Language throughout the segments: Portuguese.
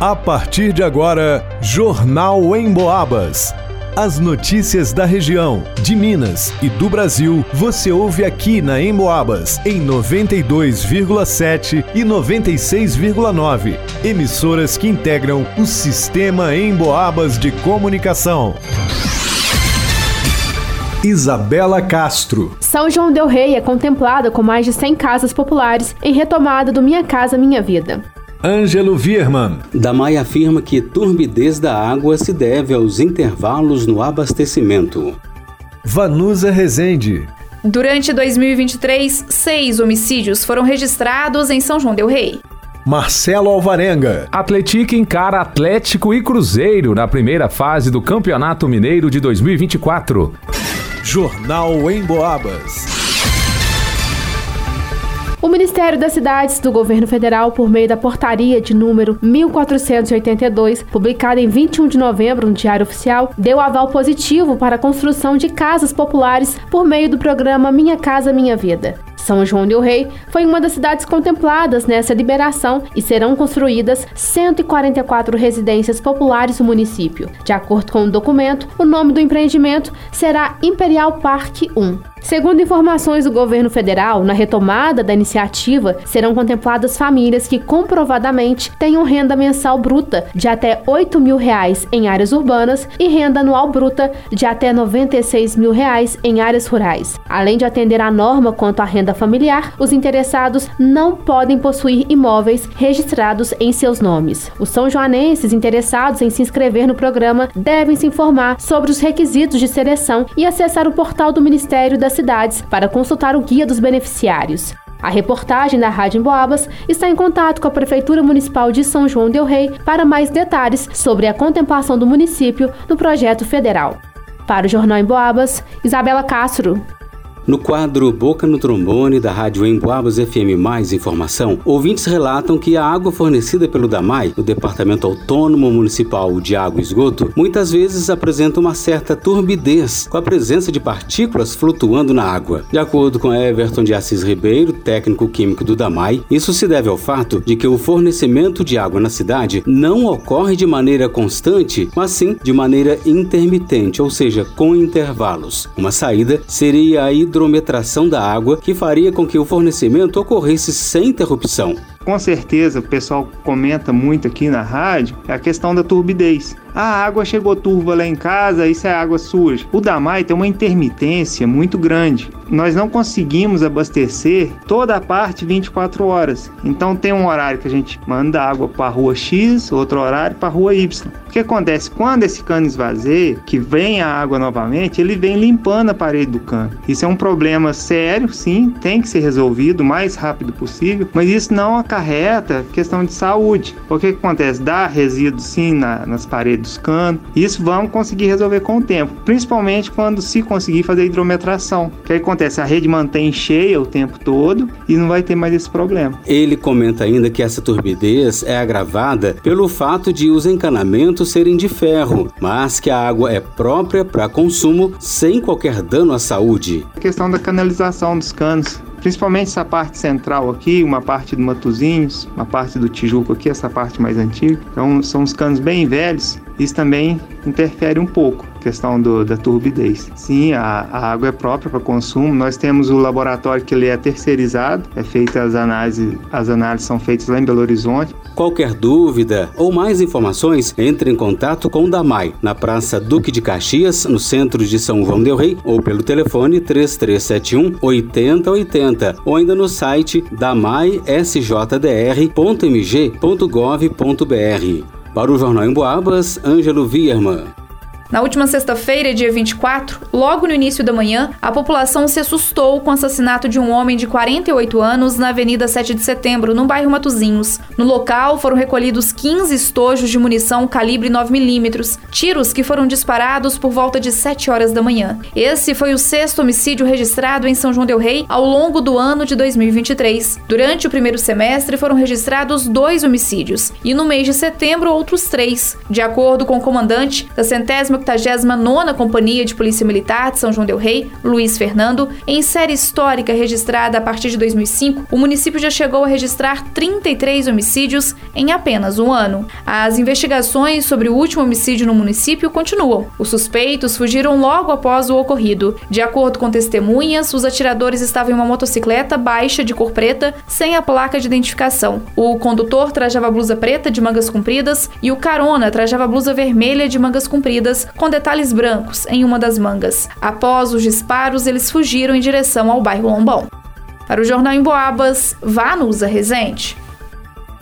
A partir de agora, Jornal em Boabas. As notícias da região, de Minas e do Brasil, você ouve aqui na Emboabas, em 92,7 e 96,9. Emissoras que integram o sistema Emboabas de comunicação. Isabela Castro. São João Del Rei é contemplada com mais de 100 casas populares em retomada do Minha Casa Minha Vida. Ângelo Vierman. Damai afirma que turbidez da água se deve aos intervalos no abastecimento. Vanusa Rezende. Durante 2023, seis homicídios foram registrados em São João Del Rei. Marcelo Alvarenga. Atlético encara Atlético e Cruzeiro na primeira fase do Campeonato Mineiro de 2024. Jornal em Boabas. O Ministério das Cidades do Governo Federal, por meio da portaria de número 1482, publicada em 21 de novembro no Diário Oficial, deu aval positivo para a construção de casas populares por meio do programa Minha Casa Minha Vida. São João del Rei foi uma das cidades contempladas nessa liberação e serão construídas 144 residências populares no município. De acordo com o documento, o nome do empreendimento será Imperial Parque 1. Segundo informações do governo federal, na retomada da iniciativa serão contempladas famílias que comprovadamente tenham renda mensal bruta de até 8 mil reais em áreas urbanas e renda anual bruta de até 96 mil reais em áreas rurais. Além de atender à norma quanto à renda familiar, os interessados não podem possuir imóveis registrados em seus nomes. Os são joanenses interessados em se inscrever no programa devem se informar sobre os requisitos de seleção e acessar o portal do Ministério das Cidades para consultar o guia dos beneficiários. A reportagem da Rádio Emboabas está em contato com a Prefeitura Municipal de São João del Rei para mais detalhes sobre a contemplação do município no projeto federal. Para o Jornal Emboabas, Isabela Castro. No quadro Boca no Trombone da Rádio Emboabas FM Mais Informação, ouvintes relatam que a água fornecida pelo DAMAI, o Departamento Autônomo Municipal de Água e Esgoto, muitas vezes apresenta uma certa turbidez, com a presença de partículas flutuando na água. De acordo com Everton de Assis Ribeiro, técnico químico do DAMAI, isso se deve ao fato de que o fornecimento de água na cidade não ocorre de maneira constante, mas sim de maneira intermitente, ou seja, com intervalos. Uma saída seria a hidro hidrometração da água que faria com que o fornecimento ocorresse sem interrupção. Com certeza, o pessoal comenta muito aqui na rádio, é a questão da turbidez. A água chegou turva lá em casa, isso é água suja. O Damai tem uma intermitência muito grande. Nós não conseguimos abastecer toda a parte 24 horas. Então tem um horário que a gente manda água para a rua X, outro horário para a rua Y. O que acontece? Quando esse cano esvazia, que vem a água novamente, ele vem limpando a parede do cano. Isso é um problema sério, sim, tem que ser resolvido o mais rápido possível, mas isso não acarreta questão de saúde. O que acontece? Dá resíduo sim na, nas paredes dos canos. Isso vamos conseguir resolver com o tempo, principalmente quando se conseguir fazer hidrometração. O que acontece? A rede mantém cheia o tempo todo e não vai ter mais esse problema. Ele comenta ainda que essa turbidez é agravada pelo fato de os encanamentos serem de ferro, mas que a água é própria para consumo sem qualquer dano à saúde. A questão da canalização dos canos principalmente essa parte central aqui, uma parte do Matozinhos, uma parte do Tijuco aqui, essa parte mais antiga. Então são os canos bem velhos. Isso também interfere um pouco questão do, da turbidez. Sim, a, a água é própria para consumo. Nós temos o laboratório que ele é terceirizado, é feita as análises, as análises são feitas lá em Belo Horizonte. Qualquer dúvida ou mais informações, entre em contato com o Damai, na Praça Duque de Caxias, no centro de São João del Rei, ou pelo telefone 3371 8080, ou ainda no site damaisjdr.mg.gov.br. Para o Jornal em Boabas, Ângelo Vierman. Na última sexta-feira, dia 24, logo no início da manhã, a população se assustou com o assassinato de um homem de 48 anos na Avenida 7 de Setembro, no bairro Matozinhos. No local foram recolhidos 15 estojos de munição calibre 9mm, tiros que foram disparados por volta de 7 horas da manhã. Esse foi o sexto homicídio registrado em São João del Rei ao longo do ano de 2023. Durante o primeiro semestre foram registrados dois homicídios e no mês de setembro outros três. De acordo com o comandante da centésima 89ª Companhia de Polícia Militar de São João del Rei, Luiz Fernando, em série histórica registrada a partir de 2005, o município já chegou a registrar 33 homicídios em apenas um ano. As investigações sobre o último homicídio no município continuam. Os suspeitos fugiram logo após o ocorrido. De acordo com testemunhas, os atiradores estavam em uma motocicleta baixa de cor preta, sem a placa de identificação. O condutor trajava blusa preta de mangas compridas e o carona trajava blusa vermelha de mangas compridas, com detalhes brancos em uma das mangas. Após os disparos, eles fugiram em direção ao bairro Lombão. Para o Jornal em Boabas, Vanusa Rezende.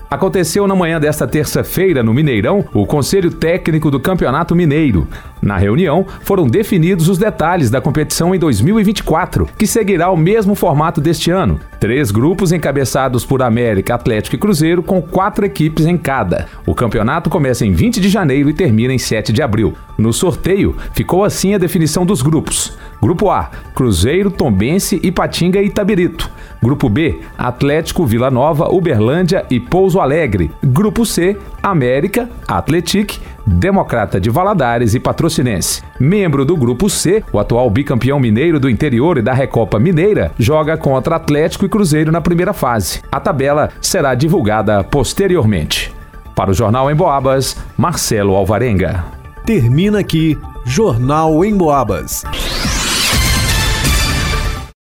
Aconteceu na manhã desta terça-feira, no Mineirão, o Conselho Técnico do Campeonato Mineiro. Na reunião, foram definidos os detalhes da competição em 2024, que seguirá o mesmo formato deste ano. Três grupos encabeçados por América, Atlético e Cruzeiro, com quatro equipes em cada. O campeonato começa em 20 de janeiro e termina em 7 de abril. No sorteio, ficou assim a definição dos grupos. Grupo A: Cruzeiro, Tombense, Ipatinga e Itabirito. Grupo B: Atlético, Vila Nova, Uberlândia e Pouso Alegre. Grupo C: América, Atletic, Democrata de Valadares e Patrocinense. Membro do Grupo C, o atual bicampeão mineiro do interior e da Recopa Mineira, joga contra Atlético e Cruzeiro na primeira fase. A tabela será divulgada posteriormente. Para o Jornal em Boabas, Marcelo Alvarenga. Termina aqui Jornal em Boabas.